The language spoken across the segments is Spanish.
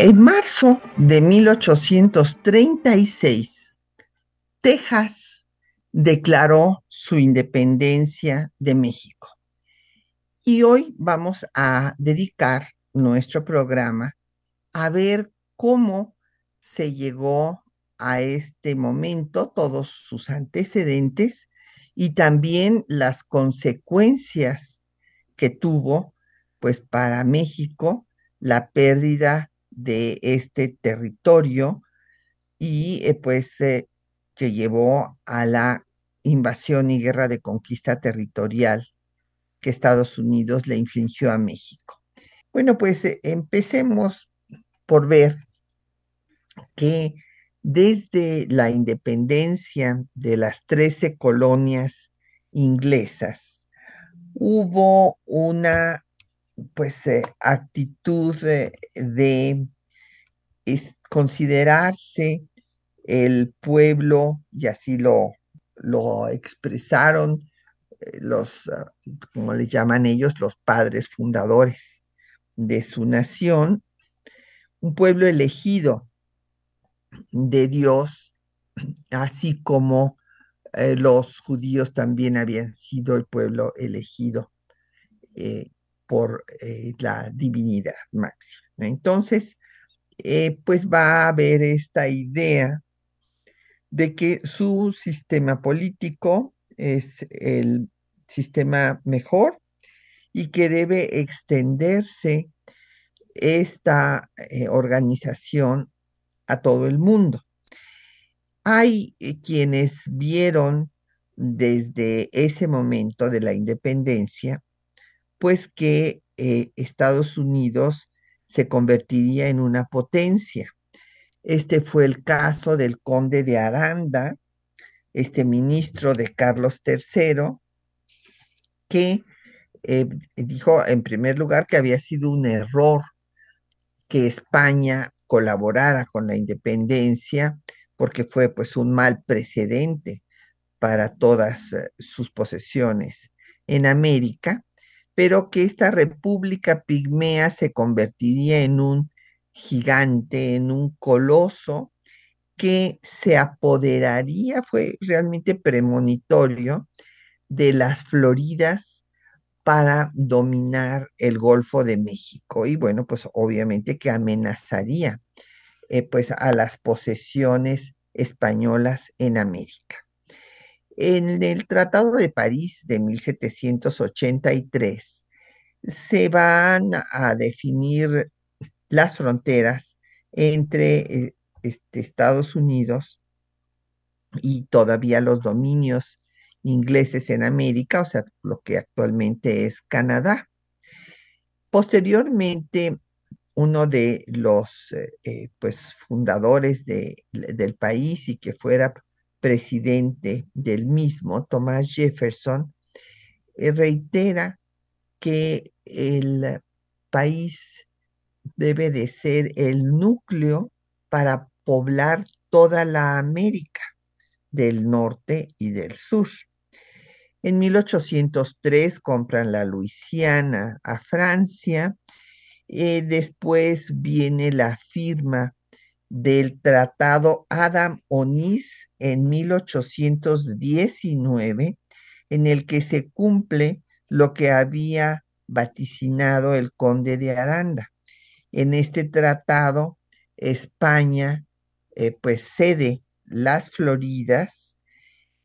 En marzo de 1836, Texas declaró su independencia de México. Y hoy vamos a dedicar nuestro programa a ver cómo se llegó a este momento, todos sus antecedentes y también las consecuencias que tuvo pues para México la pérdida de este territorio y eh, pues eh, que llevó a la invasión y guerra de conquista territorial que Estados Unidos le infligió a México. Bueno, pues eh, empecemos por ver que desde la independencia de las trece colonias inglesas hubo una pues eh, actitud de, considerarse el pueblo, y así lo, lo expresaron eh, los, ah, como le llaman ellos, los padres fundadores de su nación, un pueblo elegido de Dios, así como eh, los judíos también habían sido el pueblo elegido por eh, la divinidad máxima. Entonces, eh, pues va a haber esta idea de que su sistema político es el sistema mejor y que debe extenderse esta eh, organización a todo el mundo. Hay quienes vieron desde ese momento de la independencia pues que eh, Estados Unidos se convertiría en una potencia. Este fue el caso del conde de Aranda, este ministro de Carlos III, que eh, dijo en primer lugar que había sido un error que España colaborara con la independencia, porque fue pues un mal precedente para todas eh, sus posesiones en América pero que esta república pigmea se convertiría en un gigante, en un coloso que se apoderaría, fue realmente premonitorio, de las Floridas para dominar el Golfo de México. Y bueno, pues obviamente que amenazaría eh, pues a las posesiones españolas en América. En el Tratado de París de 1783 se van a definir las fronteras entre eh, este, Estados Unidos y todavía los dominios ingleses en América, o sea, lo que actualmente es Canadá. Posteriormente, uno de los eh, eh, pues, fundadores del país y que fuera presidente del mismo, Thomas Jefferson, eh, reitera que el país debe de ser el núcleo para poblar toda la América del norte y del sur. En 1803 compran la Luisiana a Francia, eh, después viene la firma del Tratado Adam Onis en 1819, en el que se cumple lo que había vaticinado el conde de Aranda. En este tratado, España eh, pues cede las Floridas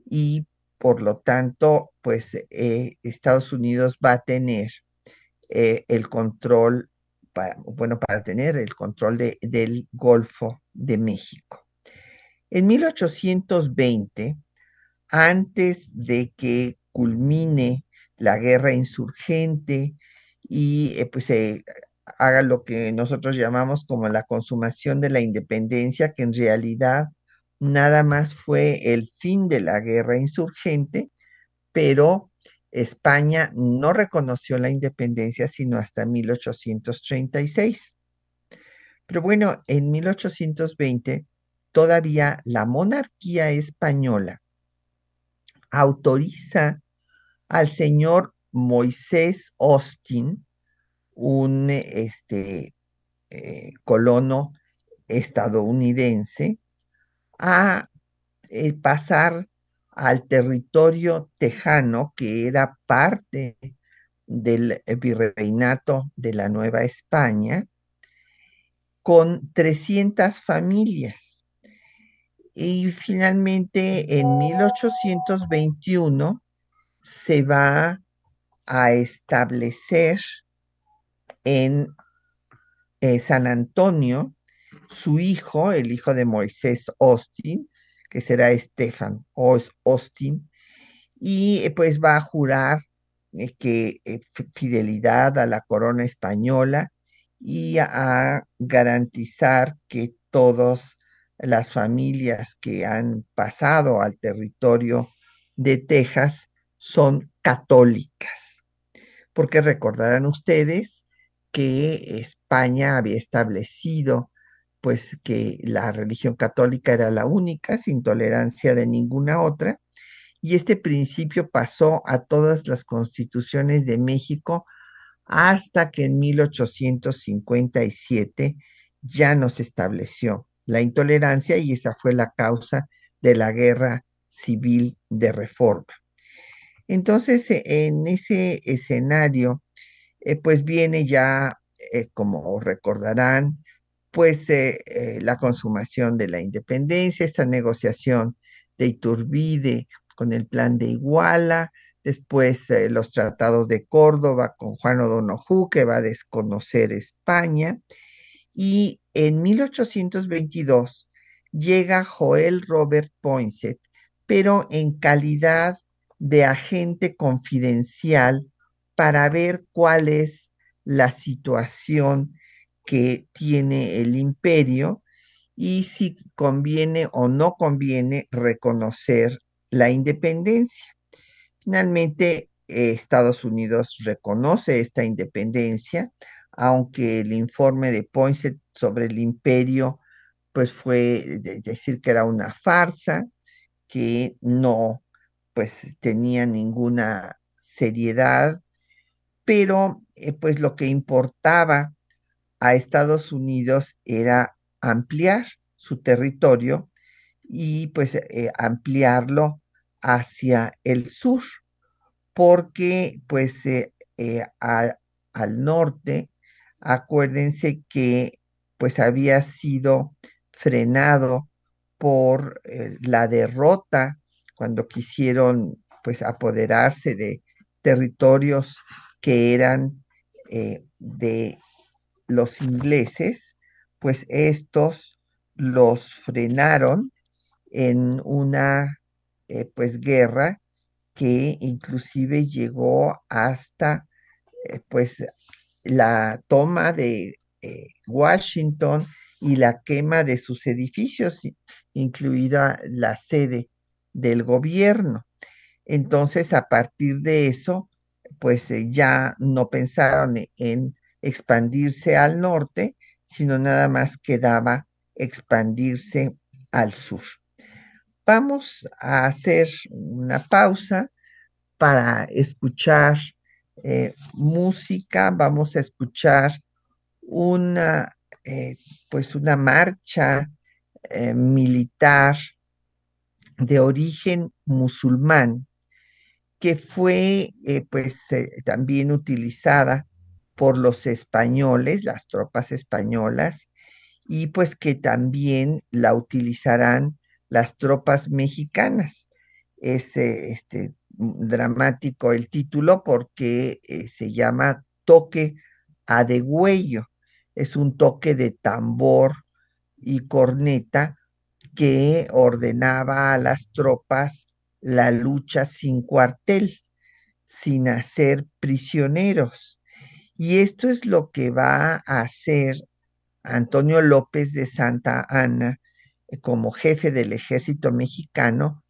y por lo tanto, pues eh, Estados Unidos va a tener eh, el control bueno, para tener el control del Golfo de México. En 1820, antes de que culmine la guerra insurgente y eh, pues se haga lo que nosotros llamamos como la consumación de la independencia, que en realidad nada más fue el fin de la guerra insurgente, pero España no reconoció la independencia sino hasta 1836. Pero bueno, en 1820 todavía la monarquía española autoriza al señor Moisés Austin, un este, eh, colono estadounidense, a eh, pasar al territorio tejano, que era parte del virreinato de la Nueva España, con 300 familias. Y finalmente en 1821 se va a establecer en eh, San Antonio su hijo, el hijo de Moisés Austin, que será Estefan Austin, y eh, pues va a jurar eh, que fidelidad a la corona española y a garantizar que todas las familias que han pasado al territorio de Texas son católicas. Porque recordarán ustedes que España había establecido pues que la religión católica era la única, sin tolerancia de ninguna otra, y este principio pasó a todas las constituciones de México hasta que en 1857 ya no se estableció la intolerancia y esa fue la causa de la guerra civil de reforma. Entonces, e, en ese escenario, eh, pues viene ya, eh, como recordarán, pues eh, la consumación de la independencia, esta negociación de Iturbide con el plan de Iguala, después los tratados de Córdoba con Juan O'Donoghue, que va a desconocer España, y en 1822 llega Joel Robert Poinsett, pero en calidad de agente confidencial para ver cuál es la situación que tiene el imperio y si conviene o no conviene reconocer la independencia. Finalmente, Estados Unidos reconoce esta independencia, aunque el informe de Poinsett sobre el imperio, pues fue decir que era una farsa, que no, pues tenía ninguna seriedad, pero eh, pues lo que importaba a Estados Unidos era ampliar su territorio y pues eh, ampliarlo hacia el sur, porque pues eh, al norte, acuérdense que pues había sido frenado por eh, la derrota cuando quisieron pues apoderarse de territorios que eran eh, de los ingleses, pues estos los frenaron en una eh, pues guerra que inclusive llegó hasta pues la toma de Washington y la quema de sus edificios, incluida la sede del gobierno. Entonces, a partir de eso, pues eh, ya no pensaron en expandirse al norte, sino nada más quedaba expandirse al sur. Vamos a hacer una pausa para escuchar eh, música, vamos a escuchar una, eh, pues una marcha eh, militar de origen musulmán que fue pues también utilizada por los españoles, las tropas españolas, y pues que también la utilizarán las tropas mexicanas. Es este, dramático el título porque se llama Toque a degüello es un toque de tambor y corneta que ordenaba a las tropas la lucha sin cuartel, sin hacer prisioneros. Y esto es lo que va a hacer Antonio López de Santa Ana eh, como jefe del ejército mexicano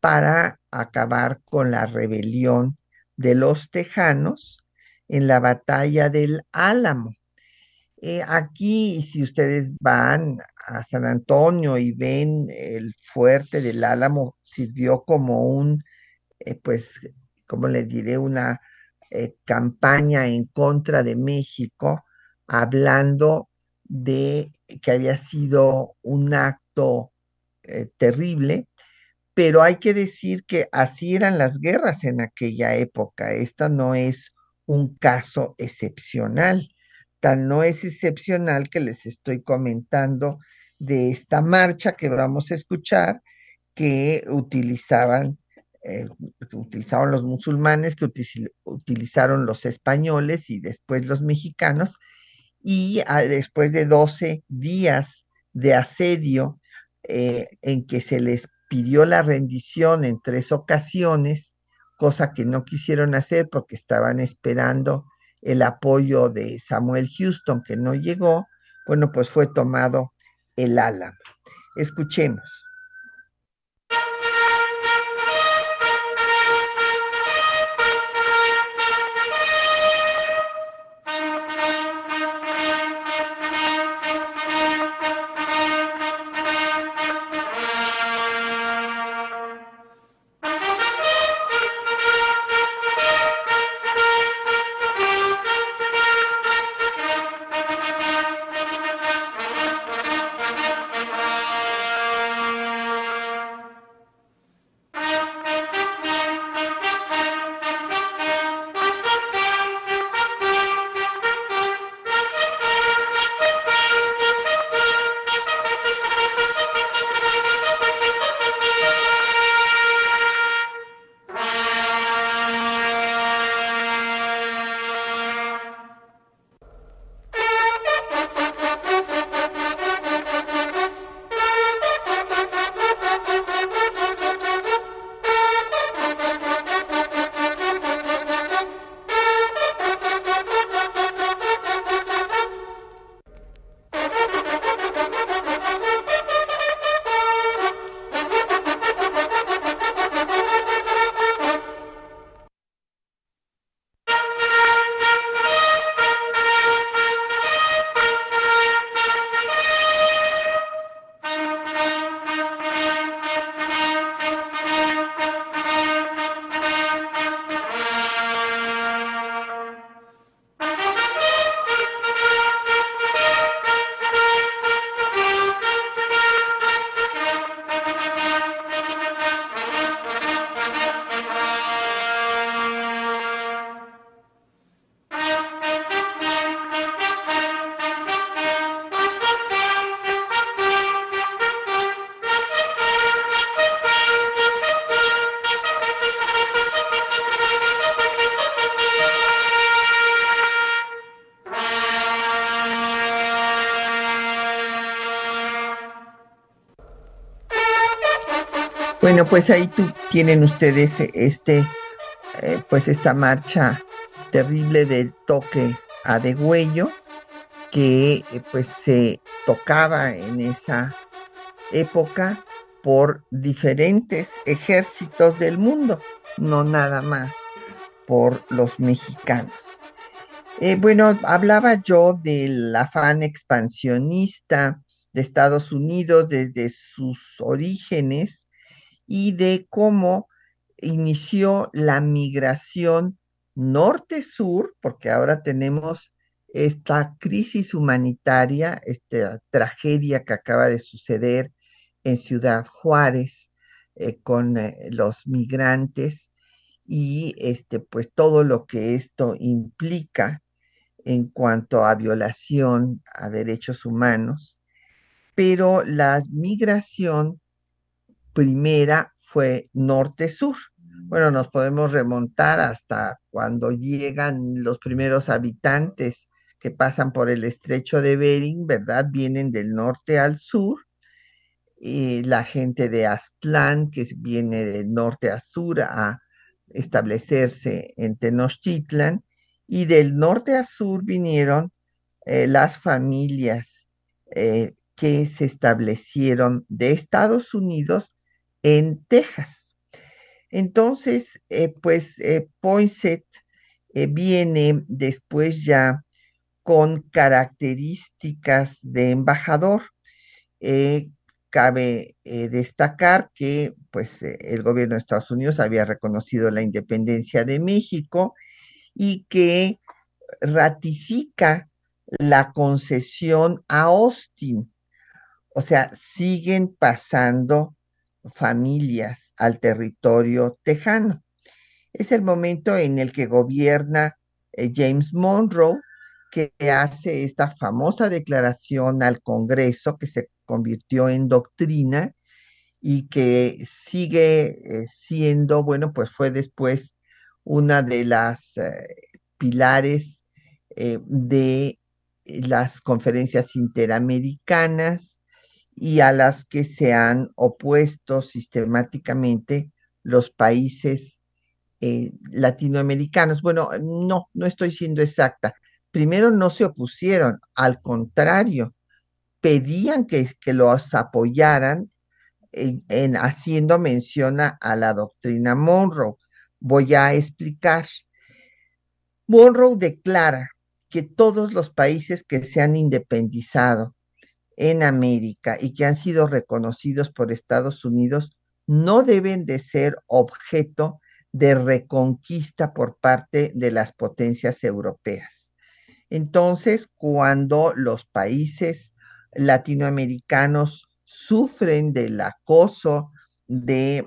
para acabar con la rebelión de los tejanos en la batalla del Álamo. Eh, aquí, si ustedes van a San Antonio y ven el fuerte del Álamo, sirvió como un, eh, pues, como les diré, una eh, campaña en contra de México, hablando de que había sido un acto terrible, pero hay que decir que así eran las guerras en aquella época. Esta no es un caso excepcional. Tan no es excepcional que les estoy comentando de esta marcha que vamos a escuchar que utilizaban, eh, utilizaron los musulmanes, que utilizaron los españoles y después los mexicanos, y después de 12 días de asedio eh, en que se les pidió la rendición en tres ocasiones, cosa que no quisieron hacer porque estaban esperando el apoyo de Samuel Houston, que no llegó, bueno, pues fue tomado el Álamo. Escuchemos. Pues ahí tienen ustedes este, eh, pues esta marcha terrible del toque a degüello que eh, pues se tocaba en esa época por diferentes ejércitos del mundo, no nada más por los mexicanos. Eh, bueno, hablaba yo del afán expansionista de Estados Unidos desde sus orígenes y de cómo inició la migración norte-sur, porque ahora tenemos esta crisis humanitaria, esta tragedia que acaba de suceder en Ciudad Juárez eh, con eh, los migrantes y este pues todo lo que esto implica en cuanto a violación a derechos humanos, pero la migración primera fue norte-sur. Bueno, nos podemos remontar hasta cuando llegan los primeros habitantes que pasan por el estrecho de Bering, ¿verdad? Vienen del norte al sur. Y la gente de Aztlán, que viene del norte a sur a establecerse en Tenochtitlan, y del norte a sur vinieron eh, las familias eh, que se establecieron de Estados Unidos en Texas. Entonces, eh, pues Poinsett viene después ya con características de embajador. cabe destacar que pues, el gobierno de Estados Unidos había reconocido la independencia de México y que ratifica la concesión a Austin. O sea, siguen pasando familias al territorio tejano. Es el momento en el que gobierna eh, James Monroe, que hace esta famosa declaración al Congreso que se convirtió en doctrina y que sigue eh, siendo, bueno, pues fue después una de las eh, pilares de las conferencias interamericanas y a las que se han opuesto sistemáticamente los países eh, latinoamericanos. Bueno, no, no estoy siendo exacta. Primero no se opusieron, al contrario, pedían que, los apoyaran en, haciendo mención a la doctrina Monroe. Voy a explicar. Monroe declara que todos los países que se han independizado en América y que han sido reconocidos por Estados Unidos no deben de ser objeto de reconquista por parte de las potencias europeas. Entonces, cuando los países latinoamericanos sufren del acoso de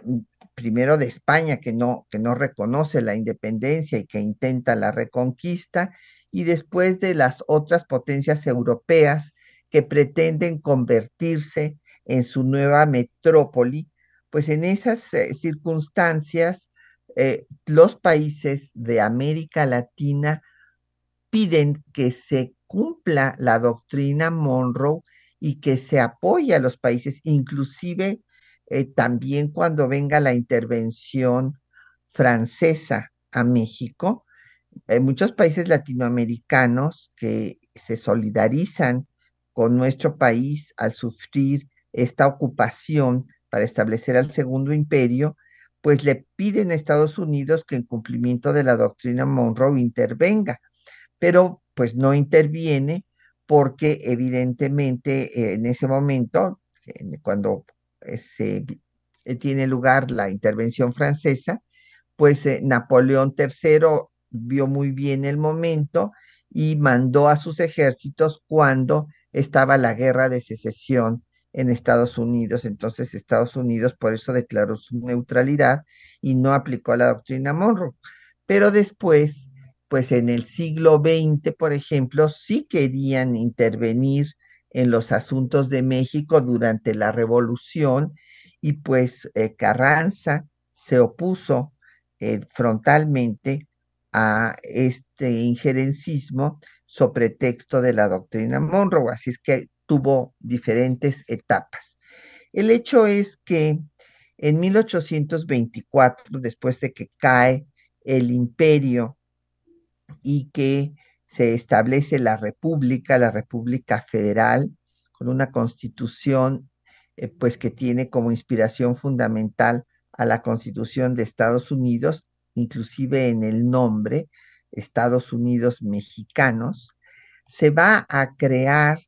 primero de España que no que no reconoce la independencia y que intenta la reconquista y después de las otras potencias europeas que pretenden convertirse en su nueva metrópoli, pues en esas eh, circunstancias eh, los países de América Latina piden que se cumpla la doctrina Monroe y que se apoye a los países, inclusive eh, también cuando venga la intervención francesa a México, hay muchos países latinoamericanos que se solidarizan con nuestro país al sufrir esta ocupación para establecer al segundo imperio, pues le piden a Estados Unidos que en cumplimiento de la doctrina Monroe intervenga, pero pues no interviene porque evidentemente eh, en ese momento, cuando eh, se eh, tiene lugar la intervención francesa, pues Napoleón III vio muy bien el momento y mandó a sus ejércitos cuando estaba la guerra de secesión en Estados Unidos. Entonces Estados Unidos por eso declaró su neutralidad y no aplicó la doctrina Monroe. Pero después, pues en el siglo XX, por ejemplo, sí querían intervenir en los asuntos de México durante la revolución y pues eh, Carranza se opuso eh, frontalmente a este injerencismo sobre texto de la doctrina Monroe, así es que tuvo diferentes etapas. El hecho es que en 1824, después de que cae el imperio y que se establece la república, la república federal, con una constitución eh, pues que tiene como inspiración fundamental a la constitución de Estados Unidos, inclusive en el nombre, Estados Unidos Mexicanos, se va a crear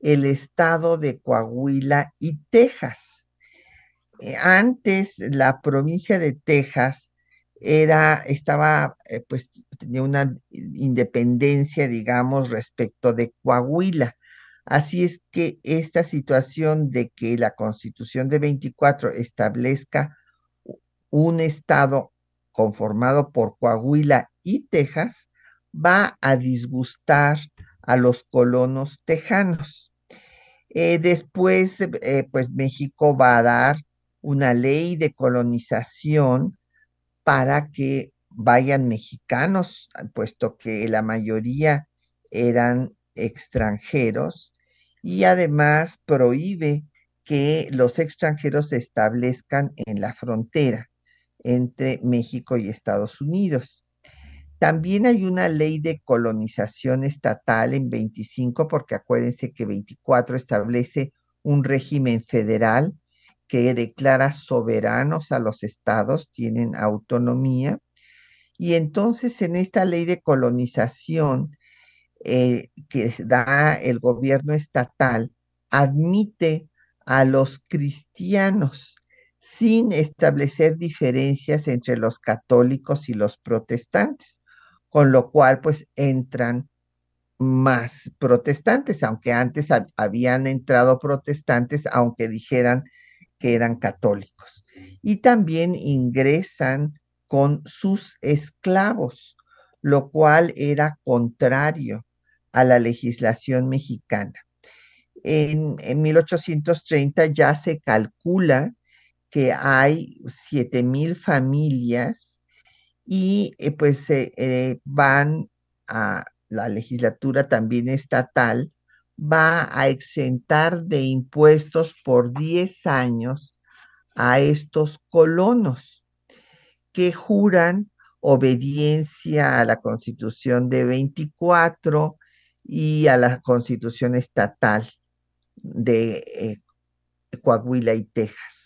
el estado de Coahuila y Texas. Eh, antes la provincia de Texas era, estaba, eh, pues tenía una independencia, digamos, respecto de Coahuila. Así es que esta situación de que la constitución de 24 establezca un estado conformado por Coahuila y Texas, va a disgustar a los colonos tejanos. Eh, después, eh, pues México va a dar una ley de colonización para que vayan mexicanos, puesto que la mayoría eran extranjeros, y además prohíbe que los extranjeros se establezcan en la frontera entre México y Estados Unidos. también hay una ley de colonización estatal en 25, porque acuérdense que 24 establece un régimen federal que declara soberanos a los estados, tienen autonomía. Y entonces en esta ley de colonización eh, que da el gobierno estatal, admite a los cristianos sin establecer diferencias entre los católicos y los protestantes, con lo cual pues entran más protestantes, aunque antes habían entrado protestantes, aunque dijeran que eran católicos. Y también ingresan con sus esclavos, lo cual era contrario a la legislación mexicana. En, 1830 ya se calcula que hay 7,000 familias y eh, pues eh, van a la legislatura también estatal, va a exentar de impuestos por 10 años a estos colonos que juran obediencia a la constitución de 24 y a la constitución estatal de eh, Coahuila y Texas.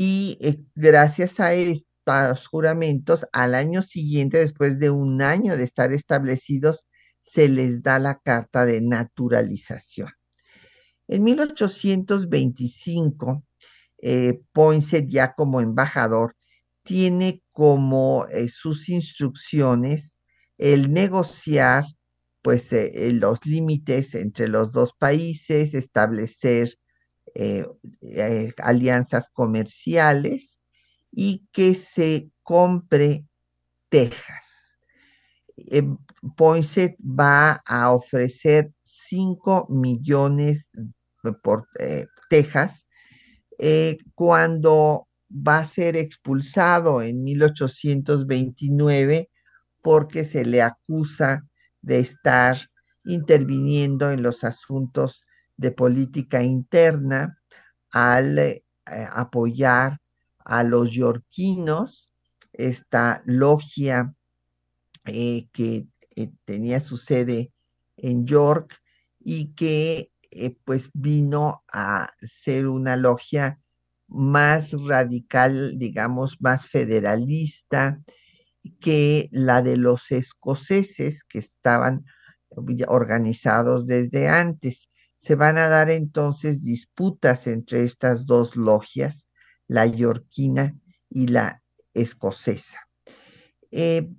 Y eh, gracias a estos juramentos, al año siguiente, después de un año de estar establecidos, se les da la carta de naturalización. En 1825, eh, ya como embajador, tiene como eh, sus instrucciones el negociar pues eh, los límites entre los dos países, establecer alianzas comerciales y que se compre Texas. Eh, Poinsett va a ofrecer 5 millones por eh, Texas eh, cuando va a ser expulsado en 1829 porque se le acusa de estar interviniendo en los asuntos de política interna al apoyar a los yorquinos, esta logia eh, que eh, tenía su sede en York y que eh, pues vino a ser una logia más radical, digamos, más federalista que la de los escoceses que estaban organizados desde antes. Se van a dar entonces disputas entre estas dos logias, la yorquina y la escocesa. Eh,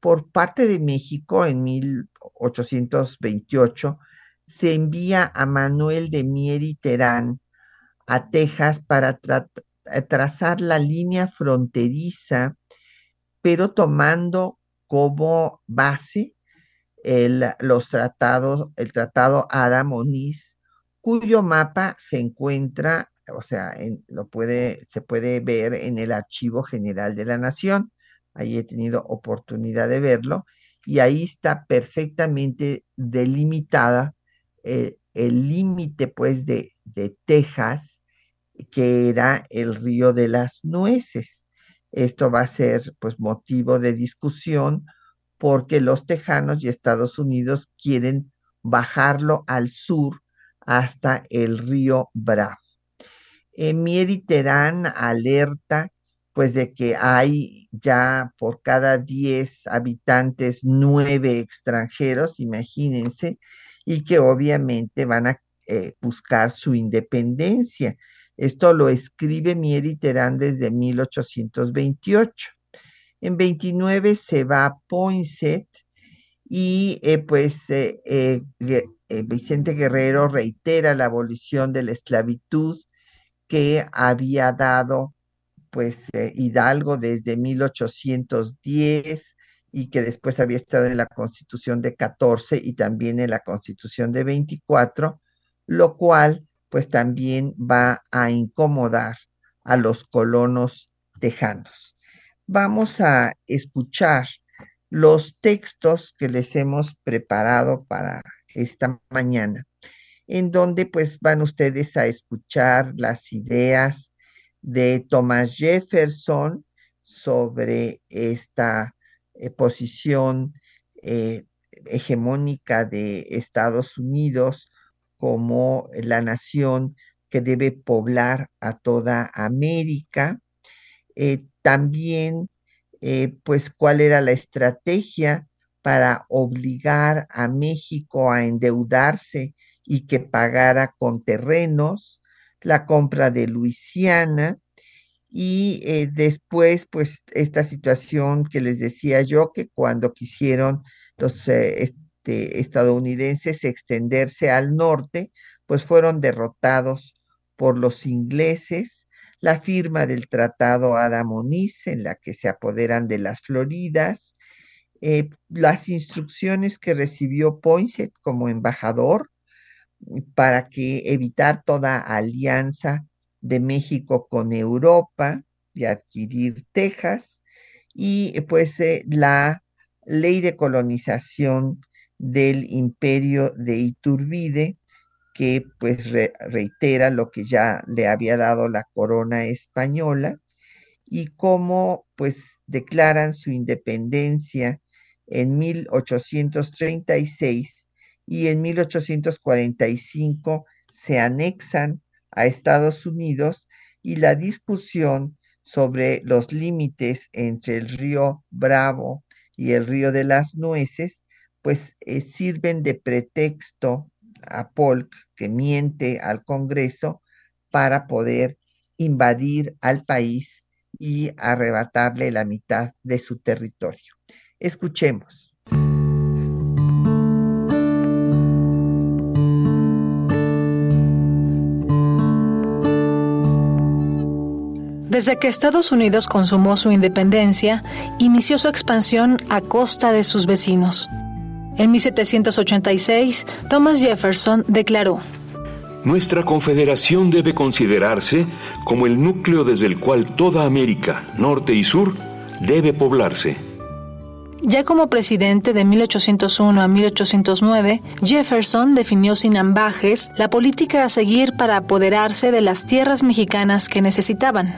por parte de México en 1828 se envía a Manuel de Mier y Terán a Texas para eh, trazar la línea fronteriza, pero tomando como base el, los tratados, el tratado Ada-Moniz, cuyo mapa se encuentra, o sea, lo puede, se puede ver en el Archivo General de la Nación ahí he tenido oportunidad de verlo, y ahí está perfectamente delimitada eh, el límite pues de, de Texas, que era el río de las nueces. Esto va a ser pues motivo de discusión porque los tejanos y Estados Unidos quieren bajarlo al sur hasta el río Bravo. En Terán alerta pues de que hay ya por cada 10 habitantes nueve extranjeros, imagínense, y que obviamente van a eh, buscar su independencia. Esto lo escribe Mieri Terán desde 1828. En 29 se va Poinsett y eh, pues eh, Vicente Guerrero reitera la abolición de la esclavitud que había dado pues eh, Hidalgo desde 1810 y que después había estado en la Constitución de 14 y también en la Constitución de 24, lo cual pues también va a incomodar a los colonos tejanos. Vamos a escuchar los textos que les hemos preparado para esta mañana, en donde pues van ustedes a escuchar las ideas de Thomas Jefferson sobre esta eh, posición eh, hegemónica de Estados Unidos como la nación que debe poblar a toda América. También, pues, cuál era la estrategia para obligar a México a endeudarse y que pagara con terrenos, la compra de Luisiana y eh, después, pues, esta situación que les decía yo, que cuando quisieron los eh, este, estadounidenses extenderse al norte, pues fueron derrotados por los ingleses, la firma del Tratado Adamonis, en la que se apoderan de las Floridas, eh, las instrucciones que recibió Poinsett como embajador para que evitar toda alianza de México con Europa y adquirir Texas. Y pues eh, la ley de colonización del imperio de Iturbide que pues reitera lo que ya le había dado la corona española y cómo pues declaran su independencia en 1836 y en 1845 se anexan a Estados Unidos y la discusión sobre los límites entre el río Bravo y el río de las Nueces, pues eh, sirven de pretexto a Polk, que miente al Congreso, para poder invadir al país y arrebatarle la mitad de su territorio. Escuchemos. Desde que Estados Unidos consumó su independencia, inició su expansión a costa de sus vecinos. En 1786, Thomas Jefferson declaró, Nuestra confederación debe considerarse como el núcleo desde el cual toda América, norte y sur, debe poblarse. Ya como presidente de 1801 a 1809, Jefferson definió sin ambajes la política a seguir para apoderarse de las tierras mexicanas que necesitaban.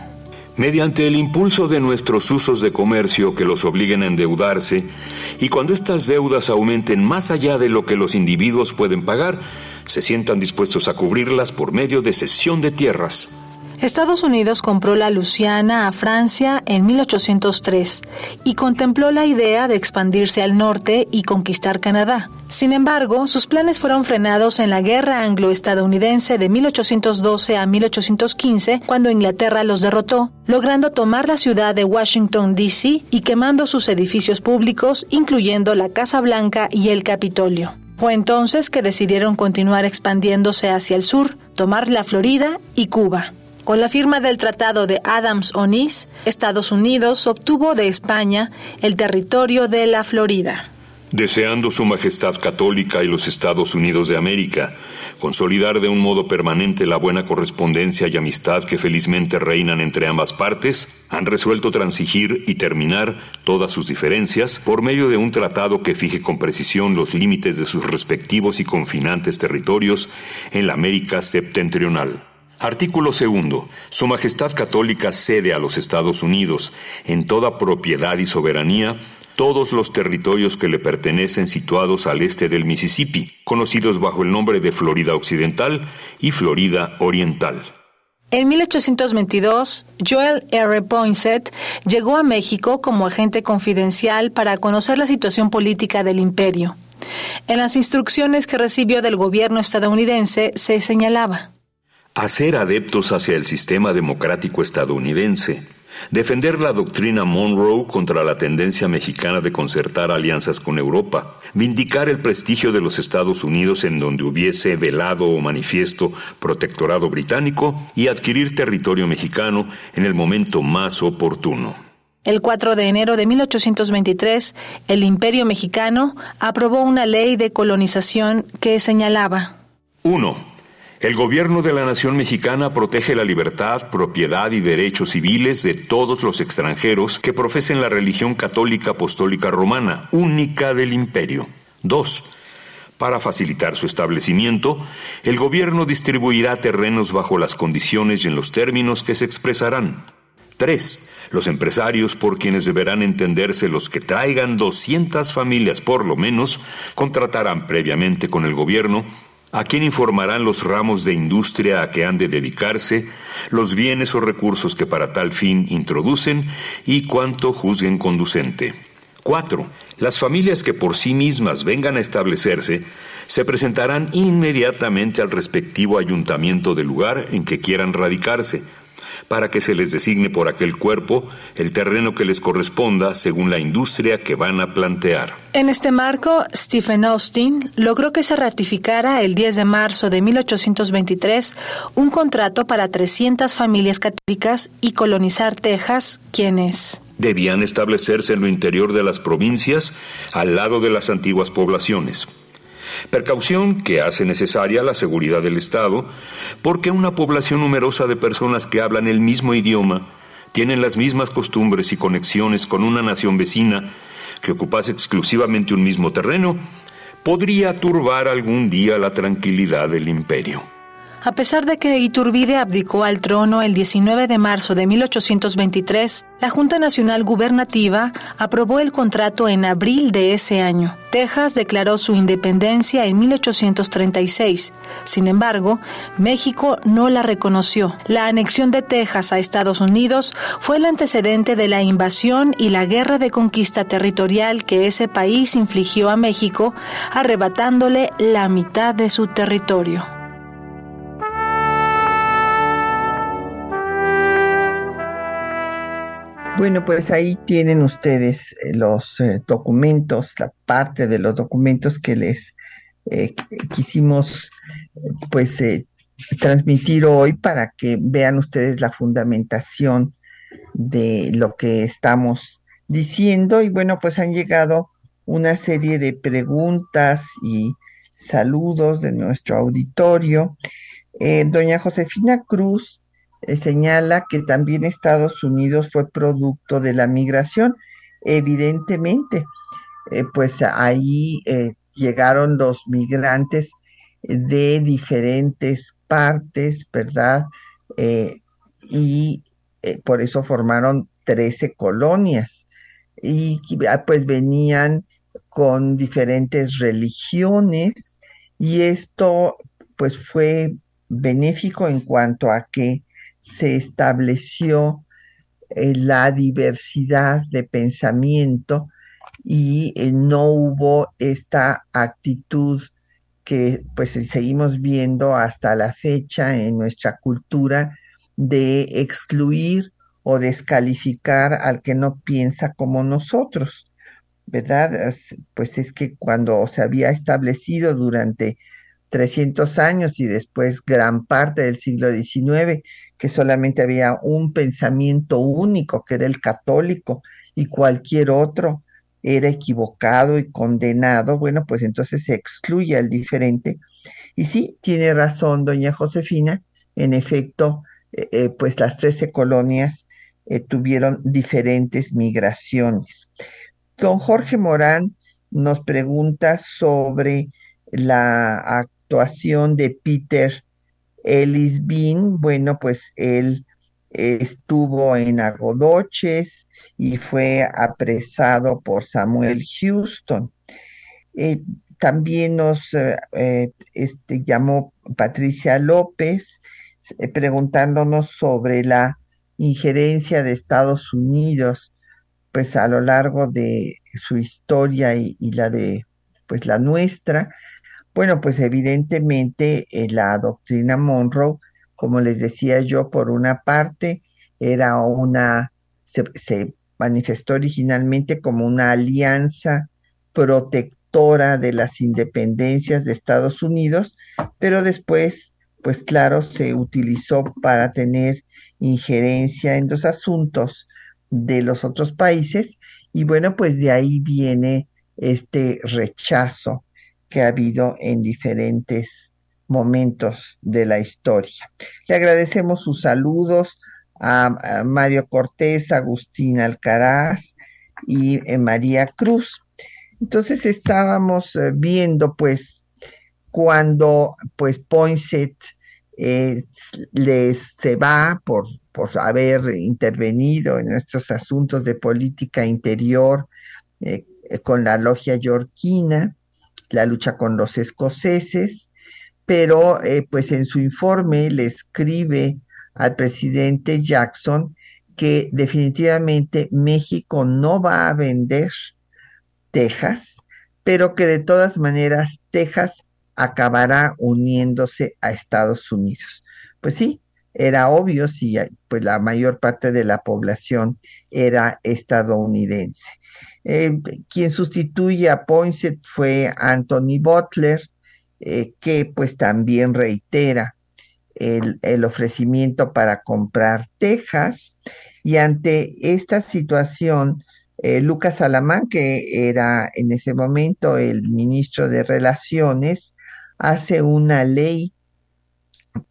Mediante el impulso de nuestros usos de comercio que los obliguen a endeudarse, y cuando estas deudas aumenten más allá de lo que los individuos pueden pagar, se sientan dispuestos a cubrirlas por medio de cesión de tierras Estados Unidos compró la Luciana a Francia en 1803 y contempló la idea de expandirse al norte y conquistar Canadá. Sin embargo, sus planes fueron frenados en la Guerra Anglo-Estadounidense de 1812 a 1815, cuando Inglaterra los derrotó, logrando tomar la ciudad de Washington, D.C. y quemando sus edificios públicos, incluyendo la Casa Blanca y el Capitolio. Fue entonces que decidieron continuar expandiéndose hacia el sur, tomar la Florida y Cuba. Con la firma del Tratado de Adams-Onís, Estados Unidos obtuvo de España el territorio de la Florida. Deseando Su Majestad Católica y los Estados Unidos de América consolidar de un modo permanente la buena correspondencia y amistad que felizmente reinan entre ambas partes, han resuelto transigir y terminar todas sus diferencias por medio de un tratado que fije con precisión los límites de sus respectivos y confinantes territorios en la América septentrional. Artículo segundo. Su Majestad Católica cede a los Estados Unidos, en toda propiedad y soberanía, todos los territorios que le pertenecen situados al este del Mississippi, conocidos bajo el nombre de Florida Occidental y Florida Oriental. En 1822, Joel R. Poinsett llegó a México como agente confidencial para conocer la situación política del imperio. En las instrucciones que recibió del gobierno estadounidense se señalaba hacer adeptos hacia el sistema democrático estadounidense, defender la doctrina Monroe contra la tendencia mexicana de concertar alianzas con Europa, vindicar el prestigio de los Estados Unidos en donde hubiese velado o manifiesto protectorado británico y adquirir territorio mexicano en el momento más oportuno. El 4 de enero de 1823, el Imperio mexicano aprobó una ley de colonización que señalaba 1 el gobierno de la nación mexicana protege la libertad, propiedad y derechos civiles de todos los extranjeros que profesen la religión católica apostólica romana, única del imperio. 2. Para facilitar su establecimiento, el gobierno distribuirá terrenos bajo las condiciones y en los términos que se expresarán. 3. Los empresarios por quienes deberán entenderse los que traigan 200 familias por lo menos, contratarán previamente con el gobierno a quien informarán los ramos de industria a que han de dedicarse, los bienes o recursos que para tal fin introducen y cuánto juzguen conducente. 4. Las familias que por sí mismas vengan a establecerse se presentarán inmediatamente al respectivo ayuntamiento del lugar en que quieran radicarse, para que se les designe por aquel cuerpo el terreno que les corresponda según la industria que van a plantear. En este marco, Stephen Austin logró que se ratificara el 10 de marzo de 1823 un contrato para 300 familias católicas y colonizar Texas, quienes debían establecerse en lo interior de las provincias al lado de las antiguas poblaciones. Precaución que hace necesaria la seguridad del Estado, porque una población numerosa de personas que hablan el mismo idioma, tienen las mismas costumbres y conexiones con una nación vecina que ocupase exclusivamente un mismo terreno, podría turbar algún día la tranquilidad del imperio. A pesar de que Iturbide abdicó al trono el 19 de marzo de 1823, la Junta Nacional Gubernativa aprobó el contrato en abril de ese año. Texas declaró su independencia en 1836. Sin embargo, México no la reconoció. La anexión de Texas a Estados Unidos fue el antecedente de la invasión y la guerra de conquista territorial que ese país infligió a México, arrebatándole la mitad de su territorio. Bueno, pues ahí tienen ustedes eh, los eh, documentos, la parte de los documentos que les eh, quisimos pues transmitir hoy para que vean ustedes la fundamentación de lo que estamos diciendo y bueno, pues han llegado una serie de preguntas y saludos de nuestro auditorio. doña Josefina Cruz eh, señala que también Estados Unidos fue producto de la migración. Evidentemente, eh, pues ahí eh, llegaron los migrantes de diferentes partes, ¿verdad? y por eso formaron 13 colonias. Y ah, pues venían con diferentes religiones y esto pues fue benéfico en cuanto a que se estableció eh, la diversidad de pensamiento y eh, no hubo esta actitud que pues seguimos viendo hasta la fecha en nuestra cultura de excluir o descalificar al que no piensa como nosotros, ¿verdad? Pues es que cuando se había establecido durante 300 años y después gran parte del siglo XIX que solamente había un pensamiento único, que era el católico, y cualquier otro era equivocado y condenado, bueno, pues entonces se excluye al diferente. Y sí, tiene razón doña Josefina, en efecto, eh, eh, pues las trece colonias eh, tuvieron diferentes migraciones. Don Jorge Morán nos pregunta sobre la actuación de Peter Ellis Bean, bueno, pues él estuvo en Agodoches y fue apresado por Samuel Houston. Eh, también nos eh, eh, este, llamó Patricia López preguntándonos sobre la injerencia de Estados Unidos, pues a lo largo de su historia y, y la de pues la nuestra, bueno, pues evidentemente eh, la doctrina Monroe, como les decía yo, por una parte era una, se, manifestó originalmente como una alianza protectora de las independencias de Estados Unidos, pero después, pues claro, se utilizó para tener injerencia en los asuntos de los otros países y bueno, pues de ahí viene este rechazo que ha habido en diferentes momentos de la historia. Le agradecemos sus saludos a, Mario Cortés, Agustín Alcaraz y eh, María Cruz. Entonces estábamos eh, viendo pues cuando pues Poinsett les se va por, por haber intervenido en nuestros asuntos de política interior eh, con la logia yorquina, la lucha con los escoceses, pero eh, pues en su informe le escribe al presidente Jackson que definitivamente México no va a vender Texas, pero que de todas maneras Texas acabará uniéndose a Estados Unidos. Pues sí, era obvio si pues la mayor parte de la población era estadounidense. Eh, quien sustituye a Poinsett fue Anthony Butler, eh, que pues también reitera el, ofrecimiento para comprar Texas. Y ante esta situación, eh, Lucas Alamán, que era en ese momento el ministro de Relaciones, hace una ley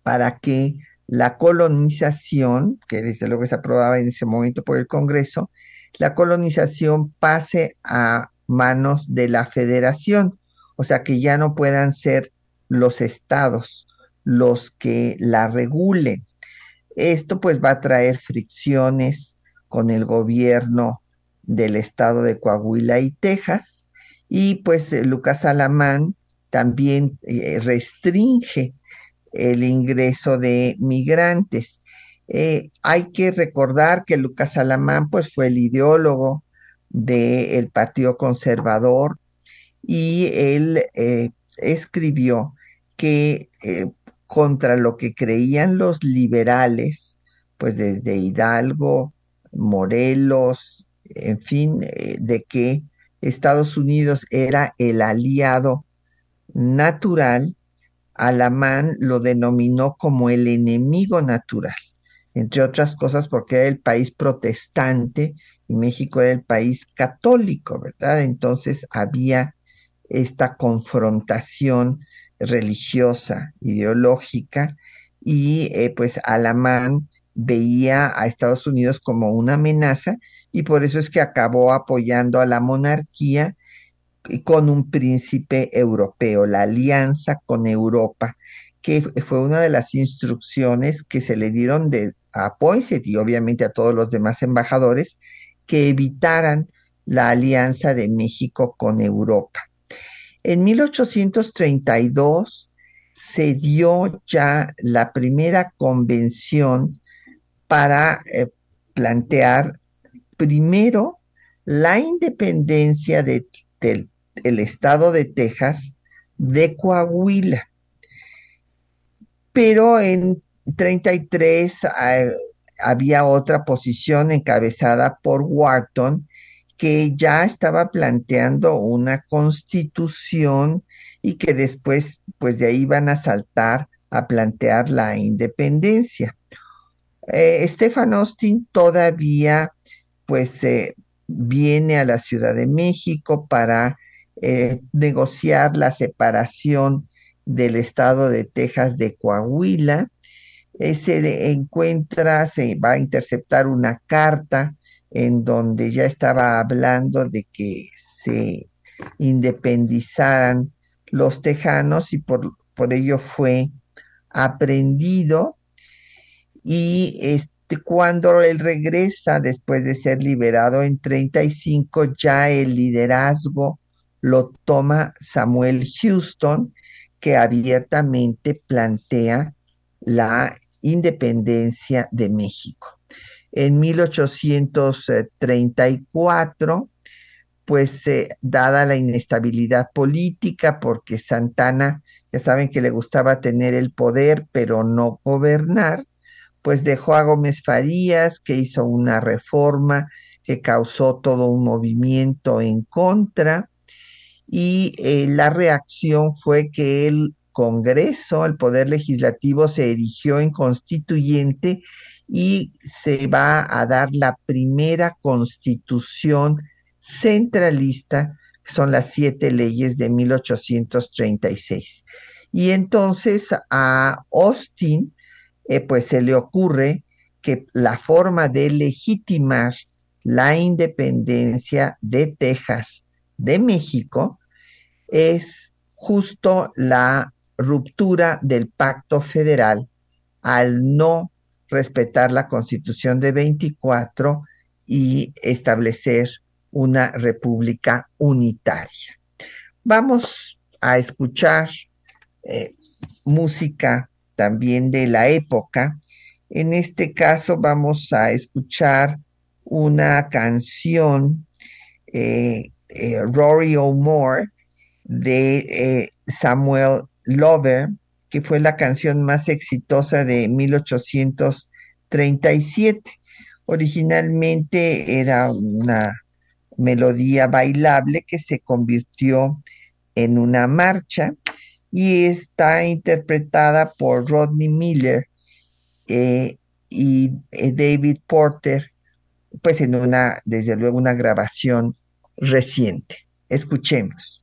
para que la colonización, que desde luego se aprobaba en ese momento por el Congreso, la colonización pase a manos de la federación, o sea que ya no puedan ser los estados los que la regulen. Esto pues va a traer fricciones con el gobierno del estado de Coahuila y Texas y pues Lucas Alamán también eh, restringe el ingreso de migrantes. Eh, hay que recordar que Lucas Alamán pues, fue el ideólogo del Partido Conservador y él eh, escribió que contra lo que creían los liberales, pues desde Hidalgo, Morelos, en fin, de que Estados Unidos era el aliado natural, Alamán lo denominó como el enemigo natural, entre otras cosas porque era el país protestante y México era el país católico, ¿verdad? Entonces había esta confrontación religiosa, ideológica, y eh, pues Alamán veía a Estados Unidos como una amenaza y por eso es que acabó apoyando a la monarquía con un príncipe europeo, la alianza con Europa, que fue una de las instrucciones que se le dieron a Poinsett y obviamente a todos los demás embajadores que evitaran la alianza de México con Europa. En 1832 se dio ya la primera convención para eh, plantear primero la independencia de, del el estado de Texas de Coahuila. Pero en 33 ah, había otra posición encabezada por Wharton que ya estaba planteando una constitución y que después pues de ahí van a saltar a plantear la independencia. Eh, Stefan Austin todavía pues eh, viene a la Ciudad de México para eh, negociar la separación del estado de Texas de Coahuila. Eh, se encuentra, se va a interceptar una carta en donde ya estaba hablando de que se independizaran los tejanos y por, por ello fue aprendido y este, cuando él regresa después de ser liberado en 35 ya el liderazgo lo toma Samuel Houston, que abiertamente plantea la independencia de México. En 1834, pues eh, dada la inestabilidad política, porque Santana, ya saben que le gustaba tener el poder, pero no gobernar, pues dejó a Gómez Farías, que hizo una reforma que causó todo un movimiento en contra, y eh, la reacción fue que el Congreso, el Poder Legislativo, se erigió en constituyente y se va a dar la primera constitución centralista, que son las siete leyes de 1836. Y entonces a Austin, eh, pues se le ocurre que la forma de legitimar la independencia de Texas de México es justo la ruptura del pacto federal al no respetar la constitución de 24 y establecer una república unitaria. Vamos a escuchar eh, música también de la época. En este caso vamos a escuchar una canción, eh, eh, Rory O'More, de Samuel Lover, que fue la canción más exitosa de 1837. Originalmente era una melodía bailable que se convirtió en una marcha y está interpretada por Rodney Miller eh, y eh, David Porter, pues en una, desde luego, una grabación reciente. Escuchemos.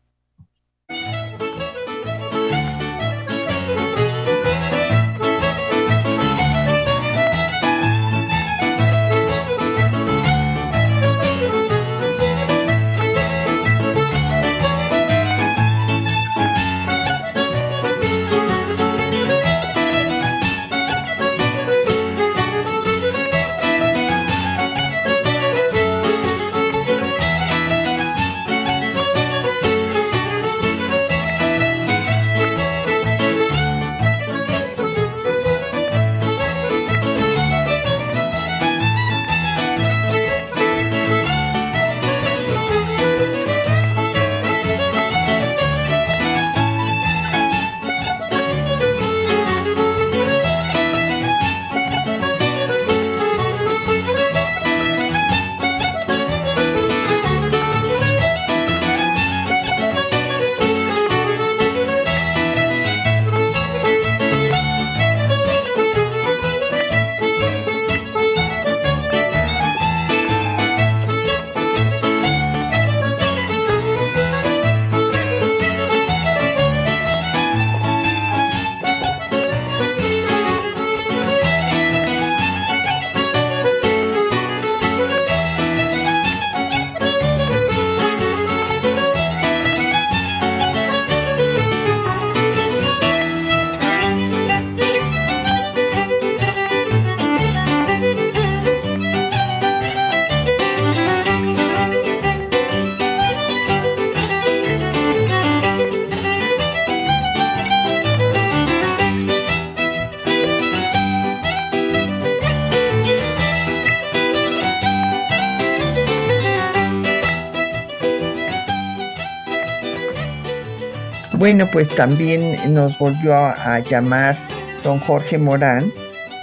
Bueno, pues también nos volvió a, llamar don Jorge Morán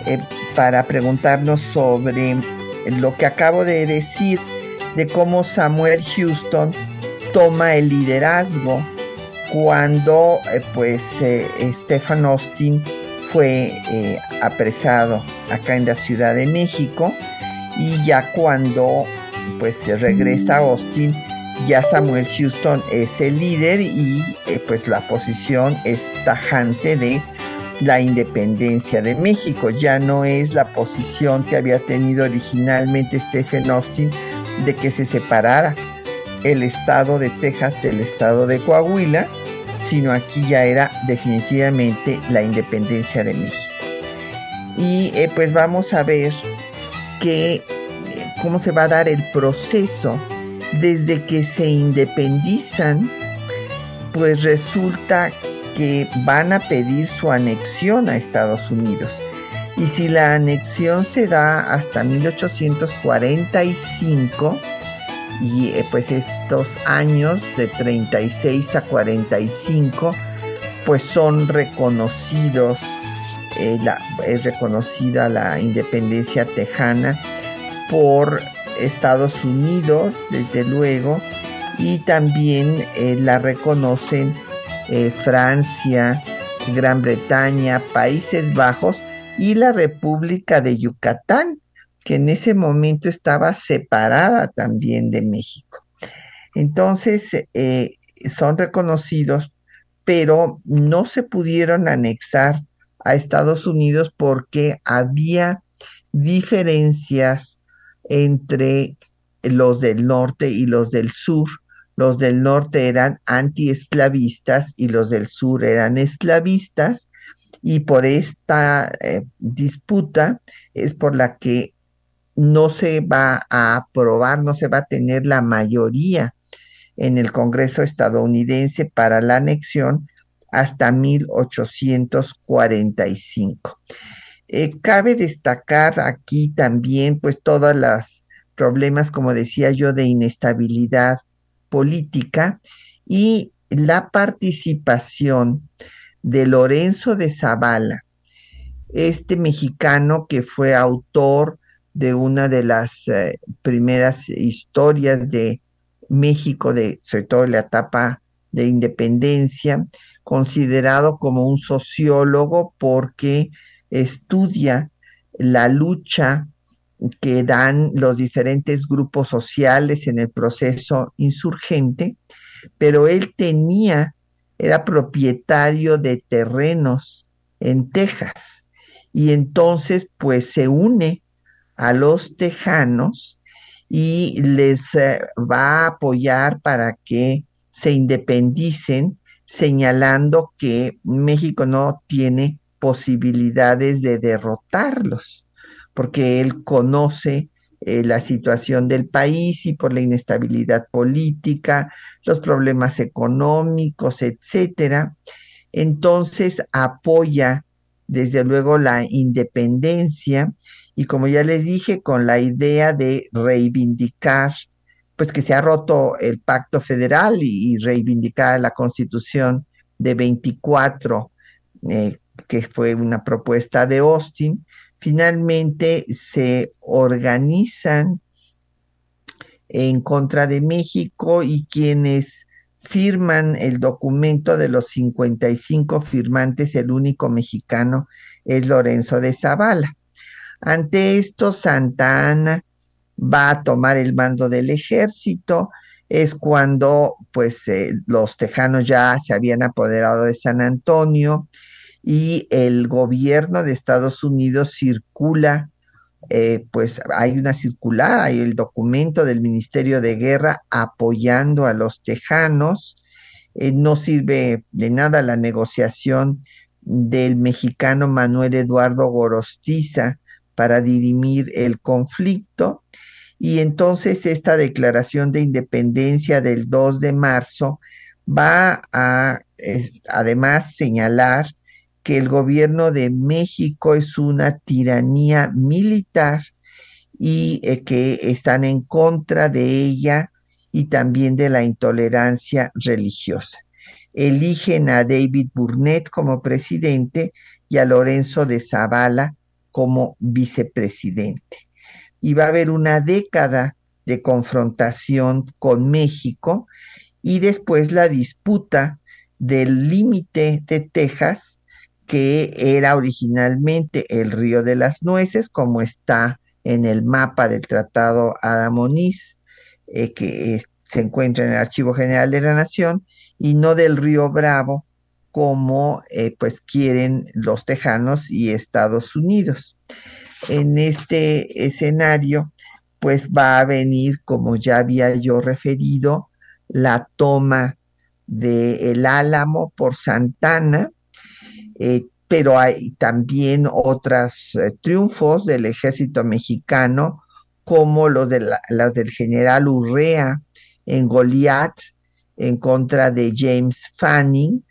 eh, para preguntarnos sobre lo que acabo de decir de cómo Samuel Houston toma el liderazgo cuando eh, pues eh, Stephen Austin fue apresado acá en la Ciudad de México y ya cuando pues se regresa a Austin ya Samuel Houston es el líder y eh, pues la posición es tajante de la independencia de México. Ya no es la posición que había tenido originalmente Stephen Austin de que se separara el estado de Texas del estado de Coahuila, sino aquí ya era definitivamente la independencia de México. Y eh, pues vamos a ver que, cómo se va a dar el proceso desde que se independizan, pues resulta que van a pedir su anexión a Estados Unidos. Y si la anexión se da hasta 1845, y eh, pues estos años de 36 a 45, pues son reconocidos, eh, es reconocida la independencia tejana por Estados Unidos, desde luego, y también eh, la reconocen eh, Francia, Gran Bretaña, Países Bajos y la República de Yucatán, que en ese momento estaba separada también de México. Entonces, eh, son reconocidos, pero no se pudieron anexar a Estados Unidos porque había diferencias entre los del norte y los del sur. Los del norte eran antiesclavistas y los del sur eran esclavistas y por esta eh, disputa es por la que no se va a aprobar, no se va a tener la mayoría en el Congreso estadounidense para la anexión hasta 1845. Eh, cabe destacar aquí también pues todos los problemas, como decía yo, de inestabilidad política y la participación de Lorenzo de Zavala, este mexicano que fue autor de una de las eh, primeras historias de México, de, sobre todo la etapa de independencia, considerado como un sociólogo porque estudia la lucha que dan los diferentes grupos sociales en el proceso insurgente, pero él tenía, era propietario de terrenos en Texas. Y entonces pues se une a los tejanos y les eh, va a apoyar para que se independicen, señalando que México no tiene posibilidades de derrotarlos, porque él conoce eh, la situación del país y por la inestabilidad política, los problemas económicos, etcétera. Entonces apoya desde luego la independencia y como ya les dije, con la idea de reivindicar, pues que se ha roto el pacto federal y, reivindicar la constitución de 24, eh, que fue una propuesta de Austin, finalmente se organizan en contra de México y quienes firman el documento de los 55 firmantes, el único mexicano es Lorenzo de Zavala. Ante esto, Santa Ana va a tomar el mando del ejército. Es cuando pues eh, los tejanos ya se habían apoderado de San Antonio y el gobierno de Estados Unidos circula, eh, pues hay una circular, hay el documento del Ministerio de Guerra apoyando a los tejanos. Eh, no sirve de nada la negociación del mexicano Manuel Eduardo Gorostiza para dirimir el conflicto. Y entonces esta declaración de independencia del 2 de marzo va a además señalar que el gobierno de México es una tiranía militar y eh, que están en contra de ella y también de la intolerancia religiosa. Eligen a David Burnett como presidente y a Lorenzo de Zavala como vicepresidente. Y va a haber una década de confrontación con México y después la disputa del límite de Texas, que era originalmente el río de las nueces, como está en el mapa del Tratado Adamonis, eh, que se encuentra en el Archivo General de la Nación, y no del río Bravo, como eh, pues quieren los tejanos y Estados Unidos. En este escenario, pues va a venir, como ya había yo referido, la toma de el Álamo por Santana, eh, pero hay también otros eh, triunfos del ejército mexicano, como los, de los del general Urrea en Goliat en contra de James Fanning,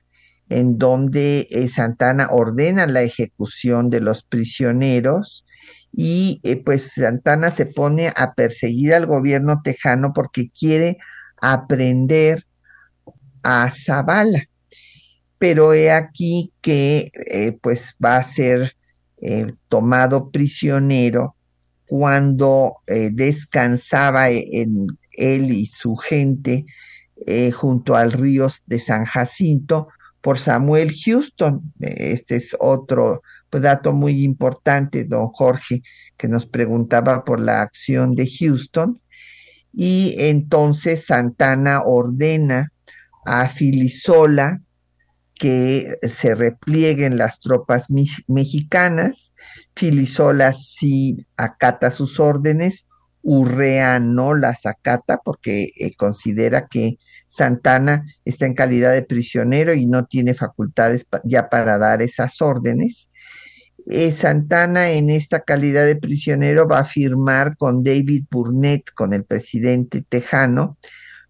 en donde eh, Santana ordena la ejecución de los prisioneros y pues Santana se pone a perseguir al gobierno tejano porque quiere aprender a Zavala. Pero he aquí que eh, pues va a ser tomado prisionero cuando descansaba en él y su gente junto al río de San Jacinto, por Samuel Houston. Este es otro dato muy importante, don Jorge, que nos preguntaba por la acción de Houston. Y entonces Santana ordena a Filisola que se replieguen las tropas mexicanas. Filisola sí acata sus órdenes, Urrea no las acata porque eh, considera que Santana está en calidad de prisionero y no tiene facultades ya para dar esas órdenes. Eh, Santana en esta calidad de prisionero va a firmar con David Burnett, con el presidente tejano,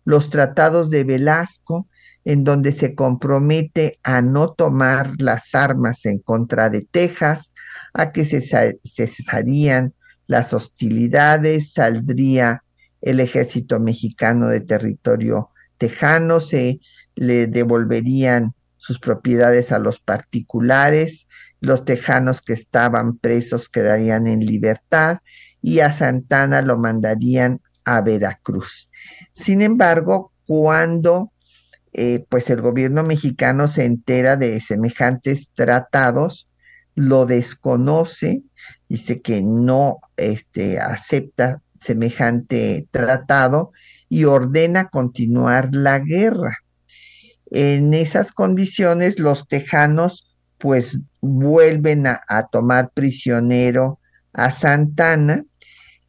los tratados de Velasco, en donde se compromete a no tomar las armas en contra de Texas, a que se cesarían las hostilidades, saldría el ejército mexicano de territorio tejano, se le devolverían sus propiedades a los particulares, los tejanos que estaban presos quedarían en libertad y a Santana lo mandarían a Veracruz. Sin embargo, cuando eh, pues el gobierno mexicano se entera de semejantes tratados, lo desconoce, dice que no este, acepta semejante tratado y ordena continuar la guerra. En esas condiciones, los tejanos pues vuelven a, a tomar prisionero a Santana,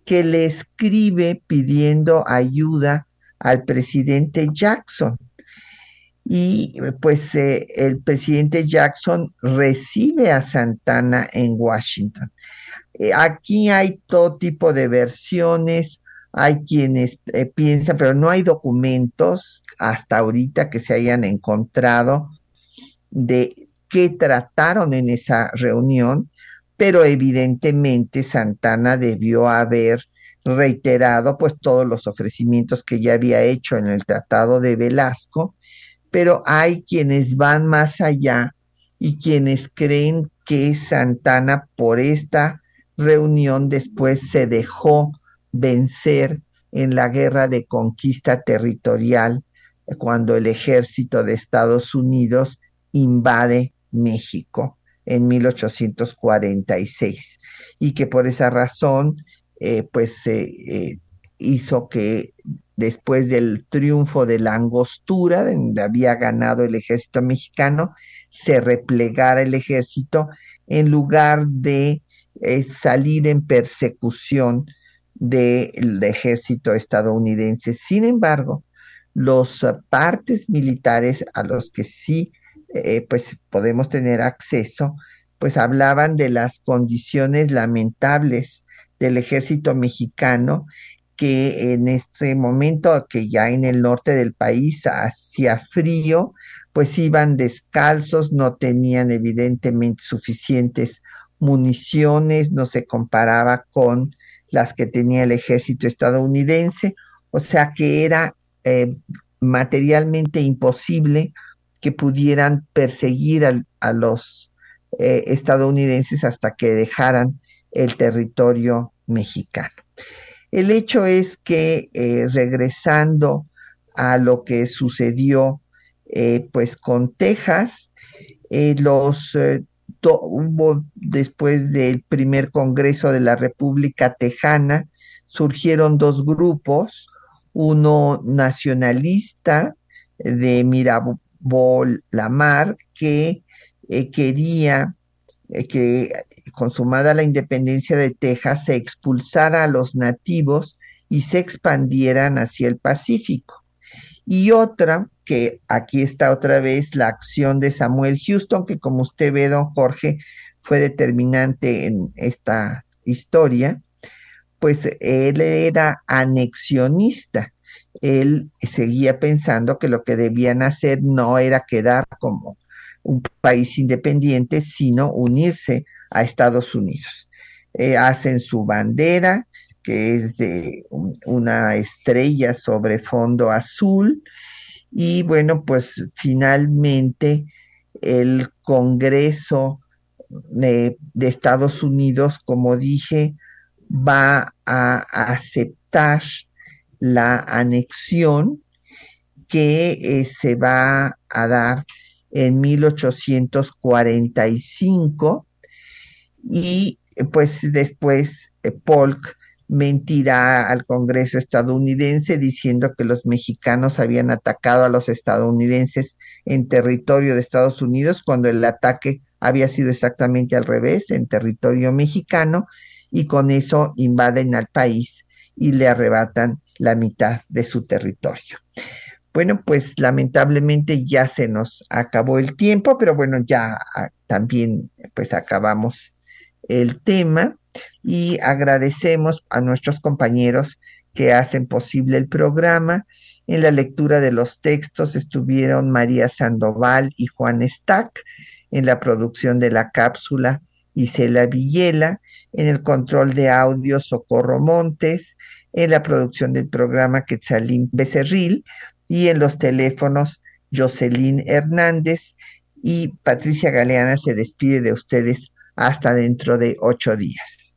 que le escribe pidiendo ayuda al presidente Jackson. Y pues eh, el presidente Jackson recibe a Santana en Washington. Eh, aquí hay todo tipo de versiones, hay quienes eh, piensan, pero no hay documentos hasta ahorita que se hayan encontrado de qué trataron en esa reunión, pero evidentemente Santana debió haber reiterado pues todos los ofrecimientos que ya había hecho en el Tratado de Velasco, pero hay quienes van más allá y quienes creen que Santana por esta reunión después se dejó vencer en la guerra de conquista territorial cuando el ejército de Estados Unidos invade México en 1846 y que por esa razón eh, pues eh, hizo que después del triunfo de la angostura, donde había ganado el ejército mexicano, se replegara el ejército en lugar de eh, salir en persecución del ejército estadounidense. Sin embargo, los partes militares a los que sí pues podemos tener acceso, pues hablaban de las condiciones lamentables del ejército mexicano que en este momento que ya en el norte del país hacía frío, pues iban descalzos, no tenían evidentemente suficientes municiones, no se comparaba con las que tenía el ejército estadounidense, o sea que era eh, materialmente imposible que pudieran perseguir a, los eh, estadounidenses hasta que dejaran el territorio mexicano. El hecho es que eh, regresando a lo que sucedió eh, pues con Texas, eh, los hubo después del primer Congreso de la República Tejana, surgieron dos grupos, uno nacionalista de Mirabol Lamar, que quería que consumada la independencia de Texas, se expulsara a los nativos y se expandieran hacia el Pacífico. Y otra, que aquí está otra vez la acción de Samuel Houston, que como usted ve, don Jorge, fue determinante en esta historia, pues él era anexionista. Él seguía pensando que lo que debían hacer no era quedar como un país independiente, sino unirse a Estados Unidos. Eh, hacen su bandera, que es de una estrella sobre fondo azul, y bueno, pues finalmente el Congreso de, de Estados Unidos, como dije, va a aceptar la anexión que eh, se va a dar en 1845 y pues después eh, Polk mentirá al Congreso estadounidense diciendo que los mexicanos habían atacado a los estadounidenses en territorio de Estados Unidos cuando el ataque había sido exactamente al revés, en territorio mexicano, y con eso invaden al país y le arrebatan la mitad de su territorio. Bueno, pues lamentablemente ya se nos acabó el tiempo, pero bueno, ya ah, también pues acabamos el tema y agradecemos a nuestros compañeros que hacen posible el programa. En la lectura de los textos estuvieron María Sandoval y Juan Stack, en la producción de la cápsula Isela Villela, en el control de audio Socorro Montes, en la producción del programa Quetzalín Becerril y en los teléfonos Jocelyn Hernández y Patricia Galeana se despide de ustedes hasta dentro de ocho días.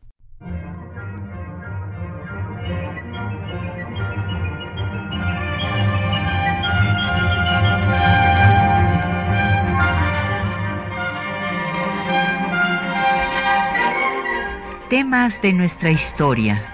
Temas de nuestra historia.